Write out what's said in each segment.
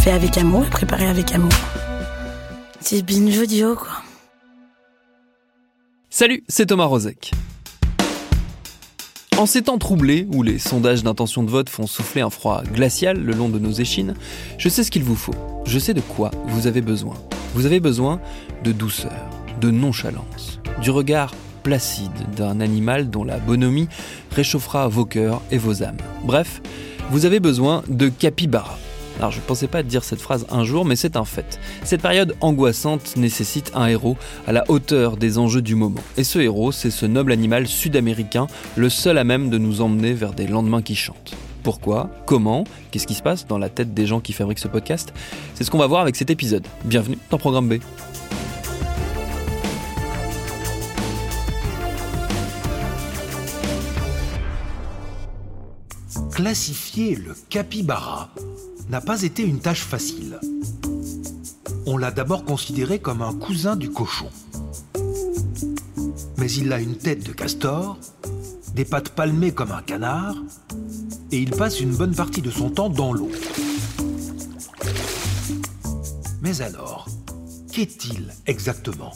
Fait avec amour et préparé avec amour. C'est binge quoi. Salut, c'est Thomas Rozek. En ces temps troublés, où les sondages d'intention de vote font souffler un froid glacial le long de nos échines, je sais ce qu'il vous faut. Je sais de quoi vous avez besoin. Vous avez besoin de douceur, de nonchalance, du regard placide d'un animal dont la bonhomie réchauffera vos cœurs et vos âmes. Bref, vous avez besoin de capybara. Alors je ne pensais pas dire cette phrase un jour, mais c'est un fait. Cette période angoissante nécessite un héros à la hauteur des enjeux du moment. Et ce héros, c'est ce noble animal sud-américain, le seul à même de nous emmener vers des lendemains qui chantent. Pourquoi? Comment? Qu'est-ce qui se passe dans la tête des gens qui fabriquent ce podcast? C'est ce qu'on va voir avec cet épisode. Bienvenue dans Programme B. Classifier le capybara n'a pas été une tâche facile. On l'a d'abord considéré comme un cousin du cochon. Mais il a une tête de castor, des pattes palmées comme un canard, et il passe une bonne partie de son temps dans l'eau. Mais alors, qu'est-il exactement?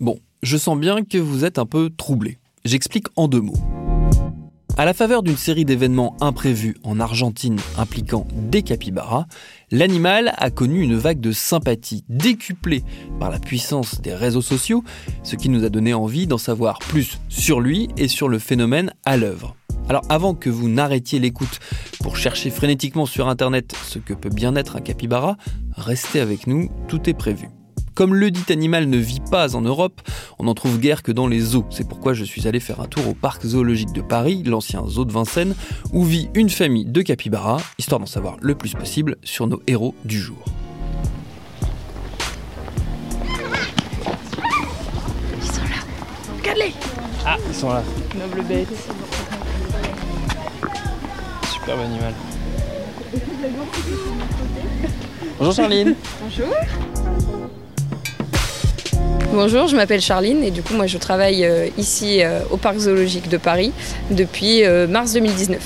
Bon, je sens bien que vous êtes un peu troublé. J'explique en deux mots. À la faveur d'une série d'événements imprévus en Argentine impliquant des capybaras, l'animal a connu une vague de sympathie décuplée par la puissance des réseaux sociaux, ce qui nous a donné envie d'en savoir plus sur lui et sur le phénomène à l'œuvre. Alors avant que vous n'arrêtiez l'écoute pour chercher frénétiquement sur internet ce que peut bien être un capybara, restez avec nous, tout est prévu. Comme le dit animal ne vit pas en Europe, on n'en trouve guère que dans les zoos. C'est pourquoi je suis allé faire un tour au parc zoologique de Paris, l'ancien zoo de Vincennes, où vit une famille de capybaras, histoire d'en savoir le plus possible sur nos héros du jour. Ah, ils sont là. Noble bête. Superbe animal. Bonjour Charline. Bonjour. Bonjour, je m'appelle Charline et du coup moi je travaille euh, ici euh, au parc zoologique de Paris depuis euh, mars 2019.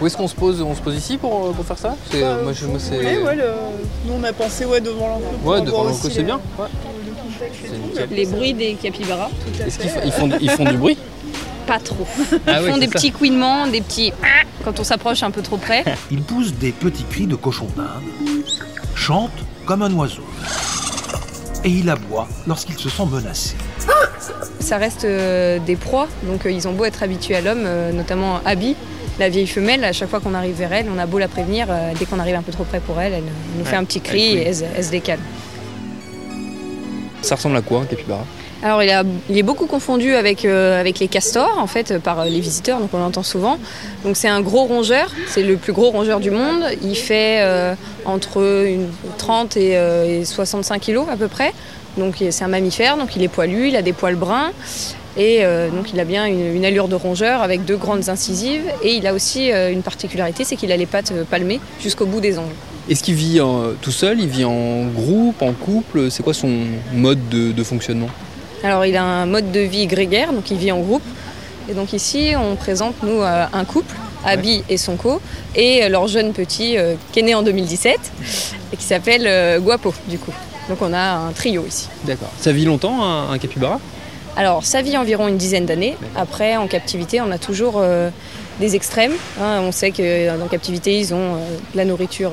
Où est-ce qu'on se pose? On se pose ici pour, pour faire ça? C'est- Bah, moi, je- vous moi, c'est- voulez, ouais, le- Nous on a pensé ouais, devant l'enclos. pour Ouais, devant c'est bien. Ouais. C'est Les bruits des capybaras tout à Est-ce qu'ils font, ils font, ils font du bruit? Pas trop. Ah Ils ouais, font des ça. petits couinements, des petits quand on s'approche un peu trop près. Il pousse des petits cris de cochon d'Inde, chante comme un oiseau, et il aboie lorsqu'il se sent menacé. Ça reste euh, des proies, donc euh, ils ont beau être habitués à l'homme, euh, notamment Abby, la vieille femelle, à chaque fois qu'on arrive vers elle, on a beau la prévenir, dès qu'on arrive un peu trop près pour elle, elle nous fait un petit cri et elle, se- elle se décale. Ça ressemble à quoi un capybara? Alors il, est beaucoup confondu avec, euh, avec les castors en fait par euh, les visiteurs, donc on l'entend souvent. Donc c'est un gros rongeur, c'est le plus gros rongeur du monde. Il fait euh, entre une 30 et, euh, et 65 kilos à peu près. Donc c'est un mammifère, donc il est poilu, il a des poils bruns. Et donc il a bien une, allure de rongeur avec deux grandes incisives. Et il a aussi une particularité, c'est qu'il a les pattes palmées jusqu'au bout des ongles. Est-ce qu'il vit tout seul? Il vit en groupe, en couple? C'est quoi son mode de, de fonctionnement? Alors il a un mode de vie grégaire, donc il vit en groupe. Et donc ici, on présente nous euh, un couple, Abby et son co, et euh, leur jeune petit euh, qui est né en 2017 et qui s'appelle euh, Guapo du coup. Donc on a un trio ici. D'accord. Ça vit longtemps un, un capybara? Alors ça vit environ une dizaine d'années. Après, en captivité, on a toujours euh, des extrêmes. hein. on sait qu'en captivité, ils ont de la nourriture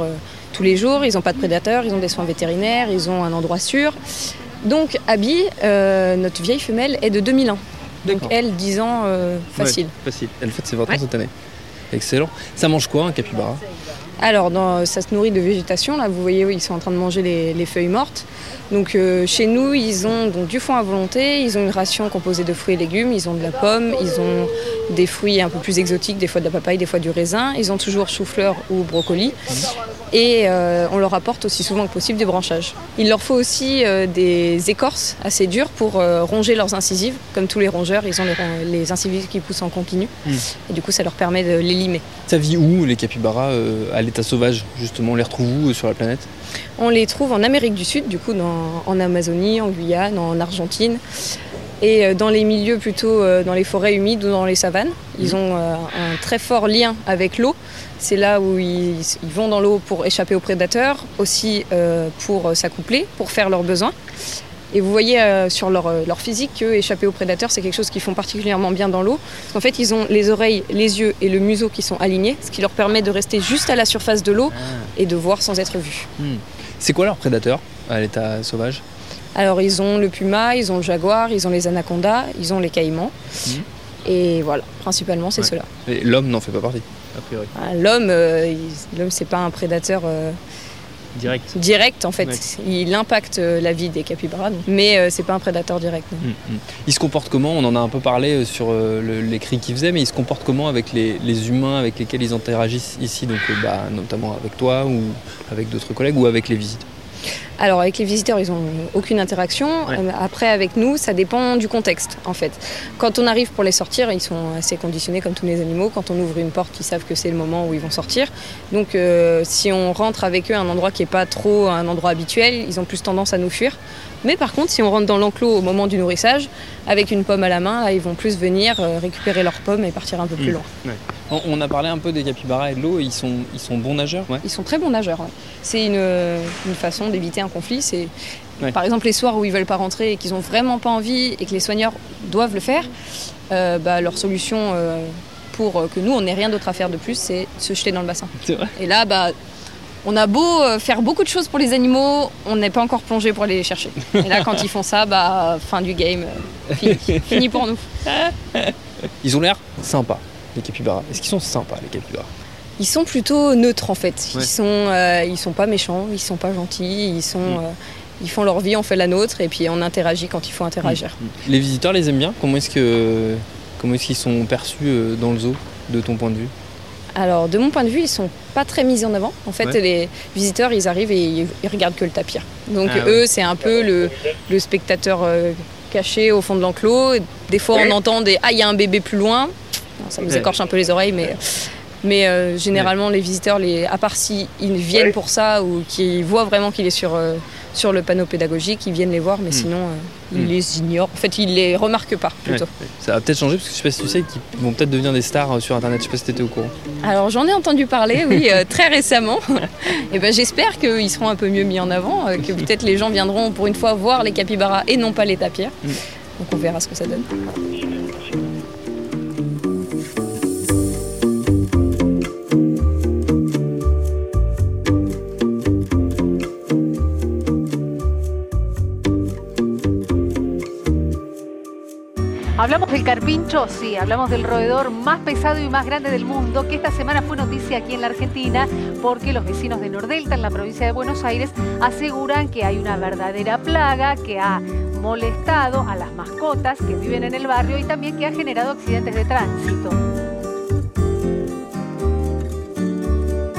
tous les jours, ils n'ont pas de prédateurs, ils ont des soins vétérinaires, ils ont un endroit sûr. Donc Abby, euh, notre vieille femelle, est de 2000 ans. Donc D'accord. elle, 10 ans euh, facile. Facile. Elle fête ses 20 ans Ouais. cette année. Excellent. Ça mange quoi un capybara? Alors, dans- ça se nourrit de végétation. Là, vous voyez, ils sont en train de manger les, les feuilles mortes. Donc, euh, chez nous, ils ont donc, du foin à volonté. Ils ont une ration composée de fruits et légumes. Ils ont de la pomme. Ils ont des fruits un peu plus exotiques, des fois de la papaye, des fois du raisin. Ils ont toujours chou-fleur ou brocoli. Et euh, on leur apporte aussi souvent que possible du branchage. Il leur faut aussi euh, des écorces assez dures pour ronger leurs incisives. Comme tous les rongeurs, ils ont les, incisives qui poussent en continu. Mm. Et du coup, ça leur permet de les limer. Ça vit où les capybaras à l'état sauvage justement On les retrouve où sur la planète? On les trouve en Amérique du Sud, du coup dans- en Amazonie, en Guyane, en Argentine. Et euh, dans les milieux plutôt euh, dans les forêts humides ou dans les savanes. Ils ont euh, un très fort lien avec l'eau. C'est là où ils, vont dans l'eau pour échapper aux prédateurs, aussi pour s'accoupler, pour faire leurs besoins. Et vous voyez euh, sur leur, euh, leur physique que échapper aux prédateurs, c'est quelque chose qu'ils font particulièrement bien dans l'eau. Qu'en fait, ils ont les oreilles, les yeux et le museau qui sont alignés, ce qui leur permet de rester juste à la surface de l'eau et de voir sans être vus. C'est quoi leur prédateur à l'état sauvage? Alors ils ont le puma, ils ont le jaguar, ils ont les anacondas, ils ont les caïmans. Mhm. Et voilà, principalement c'est Ouais. cela. Et L'homme n'en fait pas partie, a priori. Ah, L'homme, euh, l'homme c'est pas un prédateur euh, Direct. direct en fait. Ouais. Il impacte euh, la vie des capybaras, donc. mais euh, c'est pas un prédateur direct. Mm, mm. Il se comporte comment? On en a un peu parlé euh, sur euh, le- les cris qu'ils faisaient, mais il se comporte comment avec les, les humains avec lesquels ils interagissent ici, donc euh, bah, notamment avec toi ou avec d'autres collègues ou avec les visiteurs Alors avec les visiteurs, ils n'ont aucune interaction. Ouais. Euh, Après, avec nous, ça dépend du contexte en fait. Quand on arrive pour les sortir, ils sont assez conditionnés comme tous les animaux. Quand on ouvre une porte, ils savent que c'est le moment où ils vont sortir. Donc euh, si on rentre avec eux à un endroit qui n'est pas trop un endroit habituel, ils ont plus tendance à nous fuir. Mais par contre, si on rentre dans l'enclos au moment du nourrissage, avec une pomme à la main, là, ils vont plus venir euh, récupérer leur pomme et partir un peu plus Mm. loin. on, on a parlé un peu des capybaras et de l'eau, ils sont, ils sont bons nageurs ouais. Ils sont très bons nageurs. ouais. C'est une, une façon d'éviter un conflit. C'est Ouais. par exemple les soirs où ils veulent pas rentrer et qu'ils ont vraiment pas envie et que les soigneurs doivent le faire. euh, bah, leur solution euh, pour euh, que nous on n'ait rien d'autre à faire de plus, c'est se jeter dans le bassin. Vrai Et là, bah on a beau faire beaucoup de choses pour les animaux, on n'est pas encore plongé pour aller les chercher. Et là, quand ils font ça, bah fin du game, fini, fini pour nous. Ils ont l'air sympas, les capybaras. Est-ce qu'ils sont sympas, les capybaras? Ils sont plutôt neutres en fait. Ouais. Ils sont, euh, ils sont pas méchants, ils sont pas gentils, ils sont, Mm. euh, ils font leur vie, on fait la nôtre et puis on interagit quand il faut interagir. Les visiteurs les aiment bien? Comment est-ce que comment est-ce qu'ils sont perçus euh, dans le zoo, de ton point de vue? Alors de mon point de vue, ils sont pas très mis en avant. En fait, Ouais. les visiteurs, ils arrivent et ils, ils regardent que le tapir. Donc Ah eux, c'est un peu le, le spectateur euh, caché au fond de l'enclos. Des fois, on entend des ah il y a un bébé plus loin. Ça nous Ouais. écorche un peu les oreilles, mais mais euh, généralement les visiteurs, les, à part si ils viennent pour ça ou qu'ils voient vraiment qu'il est sur euh, sur le panneau pédagogique, ils viennent les voir, mais Mm. sinon euh, ils Mm. les ignorent. En fait, ils les remarquent pas plutôt. Ça va peut-être changer parce que je sais pas si tu sais qu'ils vont peut-être devenir des stars sur internet. Je sais pas si t'étais au courant. Alors j'en ai entendu parler, oui, très récemment. Et ben j'espère qu'ils seront un peu mieux mis en avant, que peut-être les gens viendront pour une fois voir les capybaras et non pas les tapirs. Mm. Donc on verra ce que ça donne. Hablamos del carpincho, sí, hablamos del roedor más pesado y más grande del mundo, que esta semana fue noticia aquí en la Argentina, porque los vecinos de Nordelta, en la provincia de Buenos Aires, aseguran que hay una verdadera plaga que ha molestado a las mascotas que viven en el barrio y también que ha generado accidentes de tránsito.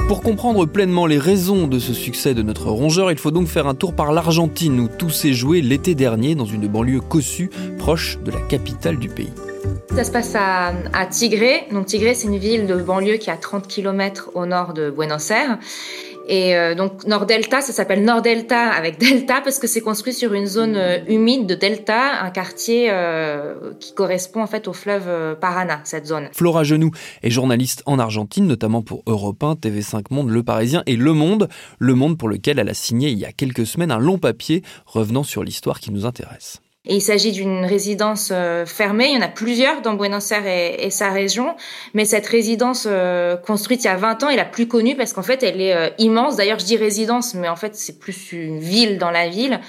Pour comprendre pleinement les raisons de ce succès de notre rongeur, il faut donc faire un tour par l'Argentine où tout s'est joué l'été dernier dans une banlieue cossue proche de la capitale du pays. Ça se passe à, à Tigre. Donc Tigre, c'est une ville de banlieue qui est à 30 km au nord de Buenos Aires. Et euh, donc Nord-Delta, ça s'appelle Nord-Delta avec Delta parce que c'est construit sur une zone euh, humide de Delta, un quartier euh, qui correspond en fait au fleuve Paraná, cette zone. Flora Genoux est journaliste en Argentine, notamment pour Europe 1, TV5 Monde, Le Parisien et Le Monde. Le Monde pour lequel elle a signé il y a quelques semaines un long papier revenant sur l'histoire qui nous intéresse. Et il s'agit d'une résidence euh, fermée. Il y en a plusieurs dans Buenos Aires et, sa région. Mais cette résidence euh, construite il y a 20 ans est la plus connue parce qu'en fait, elle est euh, immense. D'ailleurs, je dis résidence, mais en fait, c'est plus une ville dans la ville.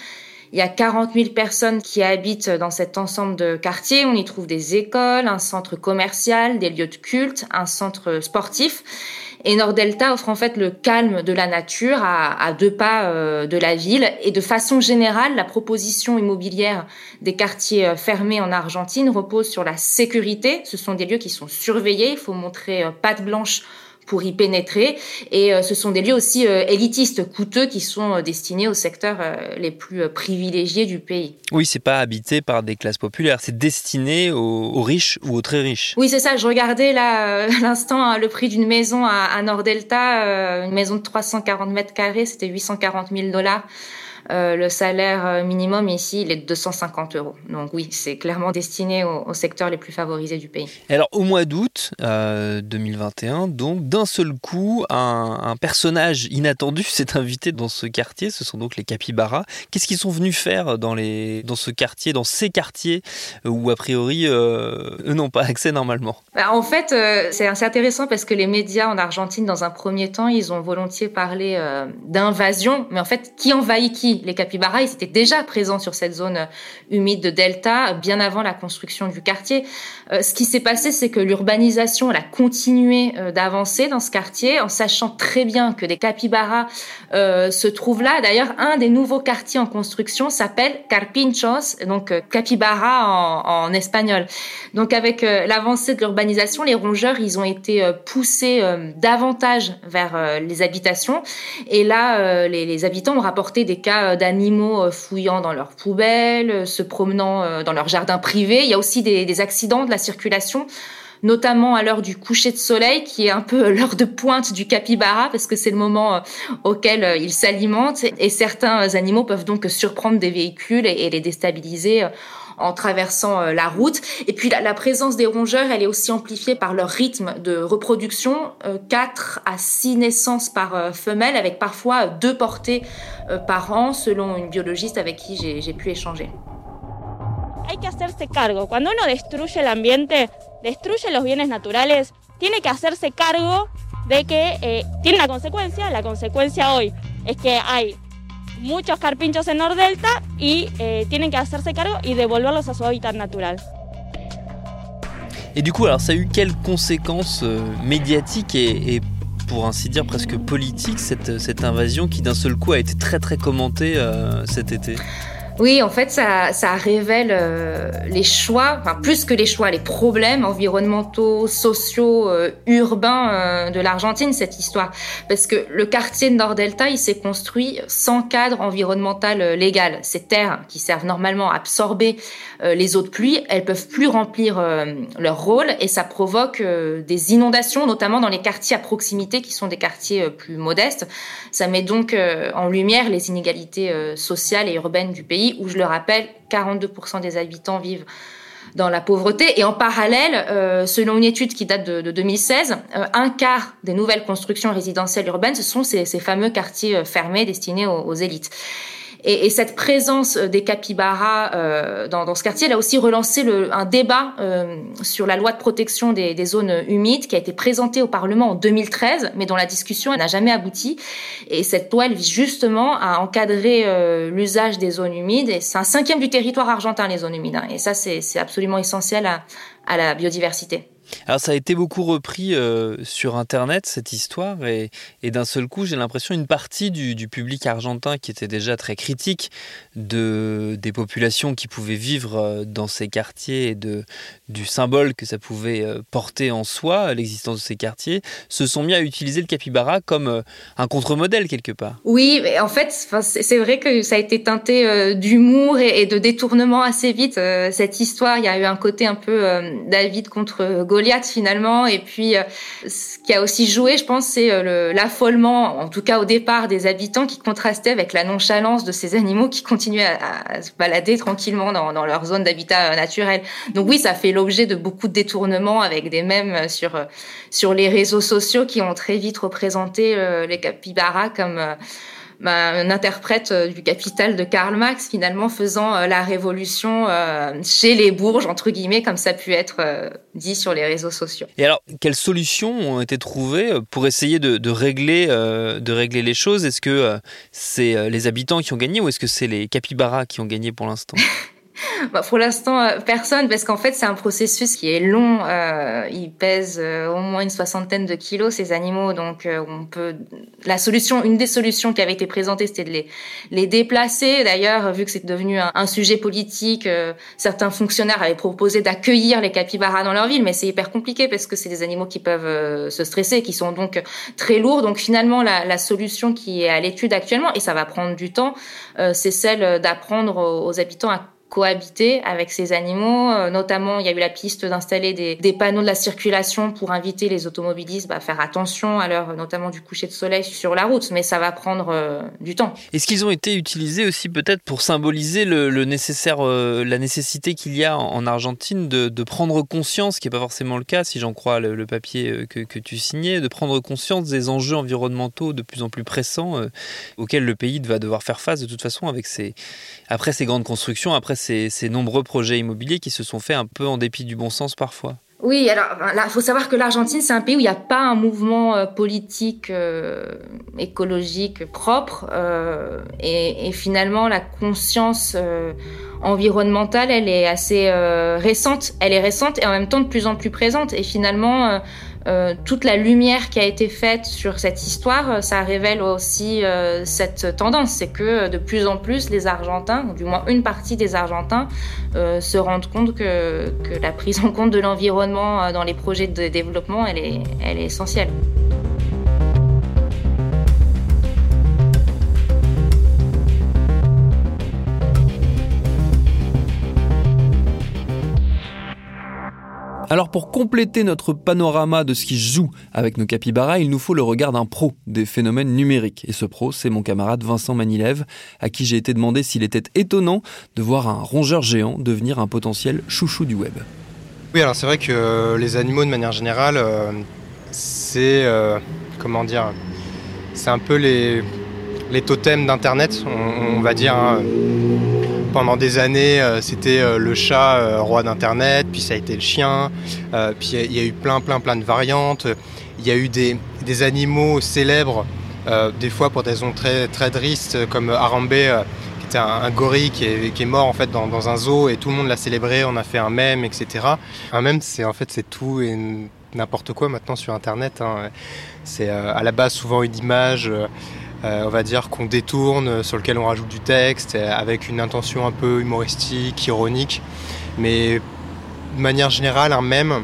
Il y a 40 000 personnes qui habitent dans cet ensemble de quartiers. On y trouve des écoles, un centre commercial, des lieux de culte, un centre sportif. Et Nord-Delta offre en fait le calme de la nature à, deux pas euh, de la ville. Et de façon générale, la proposition immobilière des quartiers euh, fermés en Argentine repose sur la sécurité. Ce sont des lieux qui sont surveillés. Il faut montrer euh, patte blanche pour y pénétrer. Et euh, ce sont des lieux aussi euh, élitistes, coûteux, qui sont euh, destinés aux secteurs les plus privilégiés du pays. Oui, c'est pas habité par des classes populaires, c'est destiné aux, riches ou aux très riches. Oui, c'est ça. Je regardais là l'instant hein, le prix d'une maison à, à Nord Delta, une maison de 340 mètres carrés, c'était 840 000 dollars. Euh, le salaire euh, minimum ici, il est de 250 euros. Donc oui, c'est clairement destiné aux, secteurs les plus favorisés du pays. Alors au mois d'août 2021, euh, donc d'un seul coup, un, personnage inattendu s'est invité dans ce quartier. Ce sont donc les capybaras. Qu'est-ce qu'ils sont venus faire dans, les, dans ce quartier, dans ces quartiers où a priori eux n'ont pas accès normalement? Bah, En fait, c'est assez intéressant parce que les médias en Argentine, dans un premier temps, ils ont volontiers parlé d'invasion. Mais en fait, qui envahit qui? Les capybaras, ils étaient déjà présents sur cette zone euh, humide de Delta bien avant la construction du quartier. Euh, ce qui s'est passé, c'est que l'urbanisation a continué euh, d'avancer dans ce quartier en sachant très bien que des capybaras se trouvent là. D'ailleurs, un des nouveaux quartiers en construction s'appelle Carpinchos, donc capybara en, espagnol. Donc avec l'avancée de l'urbanisation, les rongeurs, ils ont été poussés davantage vers les habitations. Et là, les habitants ont rapporté des cas euh, d'animaux euh, fouillant dans leurs poubelles, euh, se promenant dans leur jardin privé. Il y a aussi des, accidents de la circulation notamment à l'heure du coucher de soleil, qui est un peu l'heure de pointe du capybara, parce que c'est le moment auquel il s'alimente. Et certains animaux peuvent donc surprendre des véhicules et les déstabiliser en traversant euh, la route. Et puis la, présence des rongeurs, elle est aussi amplifiée par leur rythme de reproduction, 4 euh, à 6 naissances par euh, femelle, avec parfois deux portées par an, selon une biologiste avec qui j'ai pu échanger. Hay que hacerse cargo. Cuando uno destruye el ambiente, destruye los bienes naturales, tiene que hacerse cargo de que eh, tiene una consecuencia. La consecuencia hoy es que hay muchos carpinchos en Nordelta y eh, tienen que hacerse cargo y devolverlos a su hábitat natural. Et du coup, alors ça a eu quelles conséquences euh, médiatiques et, pour ainsi dire presque politiques cette, invasion qui d'un seul coup a été très très commentée euh, cet été? Oui, en fait, ça, ça révèle euh, les choix, enfin plus que les choix, les problèmes environnementaux, sociaux, euh, urbains euh, de l'Argentine, cette histoire. Parce que le quartier de Nord-Delta, il s'est construit sans cadre environnemental légal. Ces terres qui servent normalement à absorber les eaux de pluie, elles peuvent plus remplir leur rôle et ça provoque des inondations, notamment dans les quartiers à proximité qui sont des quartiers plus modestes. Ça met donc en lumière les inégalités sociales et urbaines du pays où, je le rappelle, 42% des habitants vivent dans la pauvreté. Et en parallèle, euh, selon une étude qui date de, 2016, euh, un quart des nouvelles constructions résidentielles urbaines, ce sont ces, fameux quartiers euh, fermés destinés aux élites. Et, et, cette présence euh, des capybaras euh, dans, dans, ce quartier, elle a aussi relancé le, un débat euh, sur la loi de protection des, des, zones humides qui a été présentée au Parlement en 2013, mais dont la discussion n'a jamais abouti. Et cette loi, elle vise justement à encadrer euh, l'usage des zones humides. Et c'est un cinquième du territoire argentin, les zones humides. Hein. Et ça, c'est absolument essentiel à, à la biodiversité. Alors ça a été beaucoup repris euh, sur Internet, cette histoire, et, d'un seul coup, j'ai l'impression une partie du, public argentin qui était déjà très critique de, des populations qui pouvaient vivre euh, dans ces quartiers et de, du symbole que ça pouvait euh, porter en soi, l'existence de ces quartiers, se sont mis à utiliser le capybara comme un contre-modèle quelque part. Oui, mais en fait, c'est vrai que ça a été teinté d'humour et, de détournement assez vite, cette histoire. Il y a eu un côté un peu David contre Goliath finalement. Et puis, euh, ce qui a aussi joué, je pense, c'est euh, l'affolement, en tout cas au départ, des habitants qui contrastait avec la nonchalance de ces animaux qui continuaient à, se balader tranquillement dans, leur zone d'habitat euh, naturel. Donc oui, ça fait l'objet de beaucoup de détournements avec des mèmes sur sur les réseaux sociaux qui ont très vite représenté les capybaras comme un interprète euh, du Capital de Karl Marx, finalement faisant euh, la révolution euh, chez les bourges, entre guillemets, comme ça a pu être dit sur les réseaux sociaux. Et alors, quelles solutions ont été trouvées pour essayer de, régler, de régler les choses? Est-ce que c'est les habitants qui ont gagné ou est-ce que c'est les capybaras qui ont gagné pour l'instant? bah, Pour l'instant, euh, personne, parce qu'en fait, c'est un processus qui est long. Euh, ils pèsent euh, au moins une soixantaine de kilos, ces animaux. Donc, euh, on peut. La solution, une des solutions qui avait été présentée, c'était de les, les déplacer. D'ailleurs, vu que c'est devenu un, sujet politique, certains fonctionnaires avaient proposé d'accueillir les capybaras dans leur ville, mais c'est hyper compliqué parce que c'est des animaux qui peuvent se stresser, qui sont donc très lourds. Donc, finalement, la, la solution qui est à l'étude actuellement, et ça va prendre du temps, c'est celle d'apprendre aux habitants à cohabiter avec ces animaux. Euh, notamment, il y a eu la piste d'installer des, panneaux de la circulation pour inviter les automobilistes bah, à faire attention à l'heure notamment du coucher de soleil sur la route, mais ça va prendre euh, du temps. Est-ce qu'ils ont été utilisés aussi peut-être pour symboliser le, nécessaire, euh, la nécessité qu'il y a en, Argentine de, prendre conscience, ce qui n'est pas forcément le cas si j'en crois le, papier que, que, tu signais, de prendre conscience des enjeux environnementaux de plus en plus pressants auxquels le pays va devoir faire face de toute façon avec ses, après ces grandes constructions, après ces, nombreux projets immobiliers qui se sont faits un peu en dépit du bon sens parfois. Oui, alors il faut savoir que l'Argentine, c'est un pays où il n'y a pas un mouvement euh, politique euh, écologique propre. Euh, et, finalement, la conscience environnementale, elle est assez récente. Elle est récente et en même temps de plus en plus présente. Et finalement, euh, toute la lumière qui a été faite sur cette histoire, euh, ça révèle aussi euh, cette tendance. C'est que de plus en plus, les Argentins, ou du moins une partie des Argentins, se rendent compte que, la prise en compte de l'environnement dans les projets de développement, elle est essentielle. Alors pour compléter notre panorama de ce qui joue avec nos capybaras, il nous faut le regard d'un pro des phénomènes numériques. Et ce pro, c'est mon camarade Vincent Manilev, à qui j'ai été demandé s'il était étonnant de voir un rongeur géant devenir un potentiel chouchou du web. Oui, alors c'est vrai que euh, les animaux de manière générale, euh, c'est euh, comment dire, c'est un peu les, les totems d'Internet, on, va dire. Hein pendant des années, euh, c'était euh, le chat euh, roi d'Internet, puis ça a été le chien, puis il y a eu plein, plein, plein de variantes. Il y a eu des, des animaux célèbres, des fois pour des raisons très, très tristes, comme Arambe, qui était un, gorille qui est, qui est, mort en fait dans, dans, un zoo et tout le monde l'a célébré, on a fait un mème, etc. Un mème, c'est en fait c'est tout et n'importe quoi maintenant sur Internet. Hein. C'est à la base souvent une image. Euh, on va dire qu'on détourne, sur lequel on rajoute du texte, euh, avec une intention un peu humoristique, ironique. Mais de manière générale, un mème,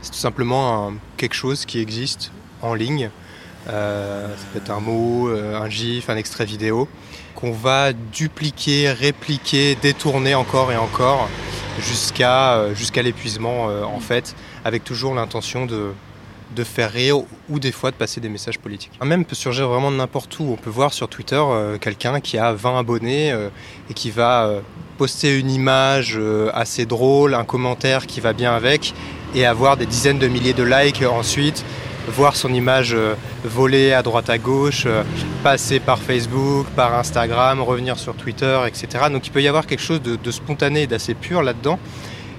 c'est tout simplement quelque chose qui existe en ligne. Euh, ça peut être un mot, un gif, un extrait vidéo, qu'on va dupliquer, répliquer, détourner encore et encore jusqu'à l'épuisement en fait, avec toujours l'intention de, de faire rire ou des fois de passer des messages politiques. Un même peut surgir vraiment de n'importe où. On peut voir sur Twitter euh, quelqu'un qui a 20 abonnés euh, et qui va euh, poster une image assez drôle, un commentaire qui va bien avec et avoir des dizaines de milliers de likes ensuite voir son image voler à droite à gauche, passer par Facebook, par Instagram, revenir sur Twitter, etc. Donc il peut y avoir quelque chose de, de spontané et d'assez pur là-dedans.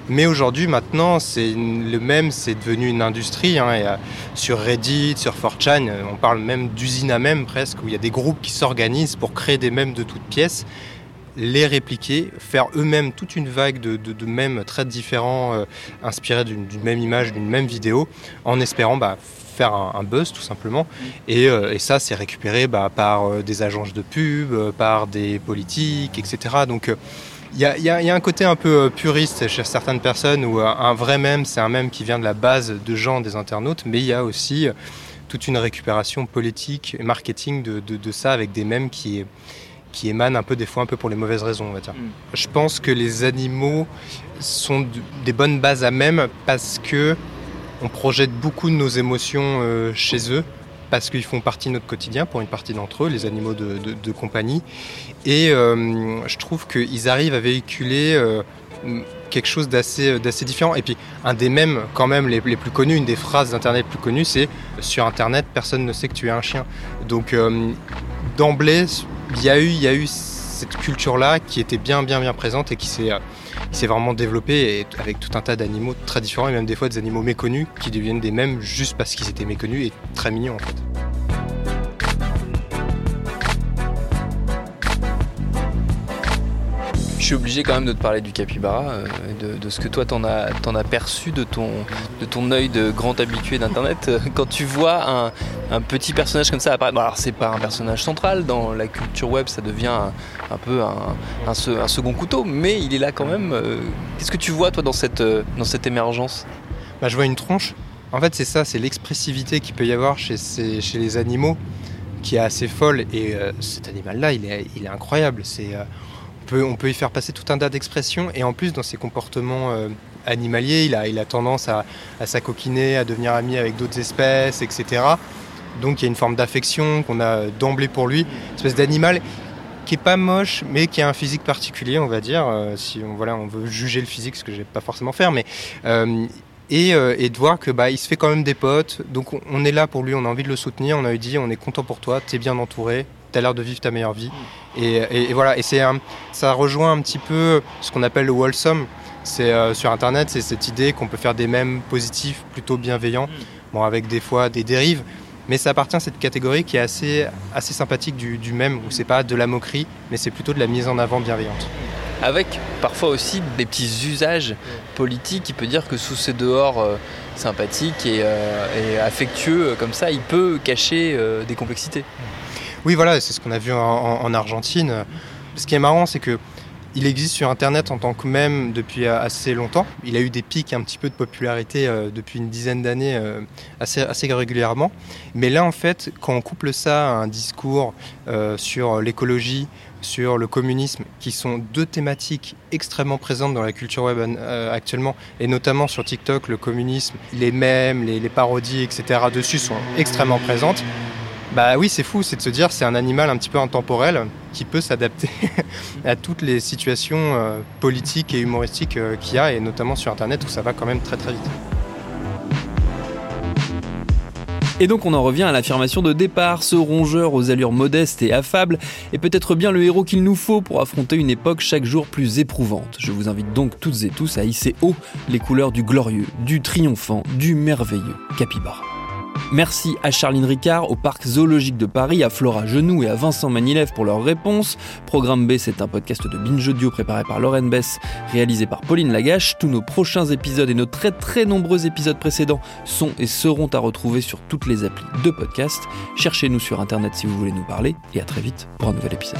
Mais aujourd'hui, maintenant, c'est le même, c'est devenu une industrie. Hein, euh, sur Reddit, sur 4chan, euh, on parle même d'usine à mèmes presque, où il y a des groupes qui s'organisent pour créer des mèmes de toutes pièces, les répliquer, faire eux-mêmes toute une vague de, de, mèmes très différents, euh, inspirés d'une même image, d'une même vidéo, en espérant bah, faire un, buzz tout simplement. Et, et ça, c'est récupéré bah, par des agences de pub, par des politiques, etc. Donc il y, y, a un côté un peu euh, puriste chez certaines personnes où euh, un vrai mème, c'est un mème qui vient de la base de gens, des internautes, mais il y a aussi euh, toute une récupération politique et marketing de, de, de ça avec des mèmes qui, qui émanent un peu des fois un peu pour les mauvaises raisons, on va dire. Mm. Je pense que les animaux sont des bonnes bases à mèmes parce que on projette beaucoup de nos émotions chez eux parce qu'ils font partie de notre quotidien pour une partie d'entre eux, les animaux de, compagnie. Et euh, je trouve qu'ils arrivent à véhiculer euh, quelque chose d'assez, d'assez différent. Et puis, un des mêmes, quand même, les, plus connus, une des phrases d'Internet plus connues, c'est Sur Internet, personne ne sait que tu es un chien. Donc, euh, d'emblée, il y a eu, y a eu cette culture-là qui était bien, bien, bien présente et qui s'est s'est vraiment développée avec tout un tas d'animaux très différents et même des fois des animaux méconnus qui deviennent des mêmes juste parce qu'ils étaient méconnus et très mignons en fait. Suis obligé quand même de te parler du capybara, euh, de, ce que toi t'en as, en as perçu de ton, de ton œil de grand habitué d'Internet. Euh, quand tu vois un, petit personnage comme ça apparaître, alors c'est pas un personnage central dans la culture web, ça devient un, peu un, second couteau, mais il est là quand même. Euh, qu'est-ce que tu vois toi dans cette, dans cette émergence? Bah, Je vois une tronche. En fait c'est ça, c'est l'expressivité qu'il peut y avoir chez, chez les animaux qui est assez folle et cet animal-là il est, il est incroyable. C'est on peut y faire passer tout un tas d'expressions. Et en plus dans ses comportements euh, animaliers, il a, tendance à, s'acoquiner, à devenir ami avec d'autres espèces, etc. Donc il y a une forme d'affection qu'on a d'emblée pour lui, une espèce d'animal qui est pas moche, mais qui a un physique particulier, on va dire, euh, si on, veut juger le physique, ce que je vais pas forcément faire, mais euh, et, de voir que bah il se fait quand même des potes, donc on, est là pour lui, on a envie de le soutenir, on a dit on est content pour toi, tu es bien entouré, tu as l'air de vivre ta meilleure vie. Et, voilà, et c'est ça rejoint un petit peu ce qu'on appelle le wholesome. C'est euh, sur internet, c'est cette idée qu'on peut faire des mèmes positifs, plutôt bienveillants, bon avec des fois des dérives, mais ça appartient à cette catégorie qui est assez, assez sympathique du, du mème, où c'est pas de la moquerie, mais c'est plutôt de la mise en avant bienveillante avec parfois aussi des petits usages politiques. Il peut dire que sous ses dehors euh, sympathiques et, euh, et, affectueux comme ça, il peut cacher des complexités. Oui, voilà, c'est ce qu'on a vu en, Argentine. Ce qui est marrant, c'est que il existe sur Internet en tant que même depuis assez longtemps. Il a eu des pics un petit peu de popularité euh, depuis une dizaine d'années euh, assez, régulièrement. Mais là, en fait, quand on couple ça à un discours euh, sur l'écologie, sur le communisme, qui sont deux thématiques extrêmement présentes dans la culture web actuellement, et notamment sur TikTok, le communisme, les mèmes, les parodies, etc., dessus sont extrêmement présentes. Bah oui, c'est fou, c'est de se dire c'est un animal un petit peu intemporel qui peut s'adapter à toutes les situations euh, politiques et humoristiques euh, qu'il y a, et notamment sur Internet où ça va quand même très très vite. Et donc on en revient à l'affirmation de départ, ce rongeur aux allures modestes et affables est peut-être bien le héros qu'il nous faut pour affronter une époque chaque jour plus éprouvante. Je vous invite donc toutes et tous à hisser haut les couleurs du glorieux, du triomphant, du merveilleux capybara. Merci à Charline Ricard, au Parc Zoologique de Paris, à Flora Genoux et à Vincent Manilev pour leurs réponses. Programme B, c'est un podcast de Binge Audio préparé par Lauren Bess, réalisé par Pauline Lagache. Tous nos prochains épisodes et nos très très nombreux épisodes précédents sont et seront à retrouver sur toutes les applis de podcast. Cherchez-nous sur Internet si vous voulez nous parler et à très vite pour un nouvel épisode.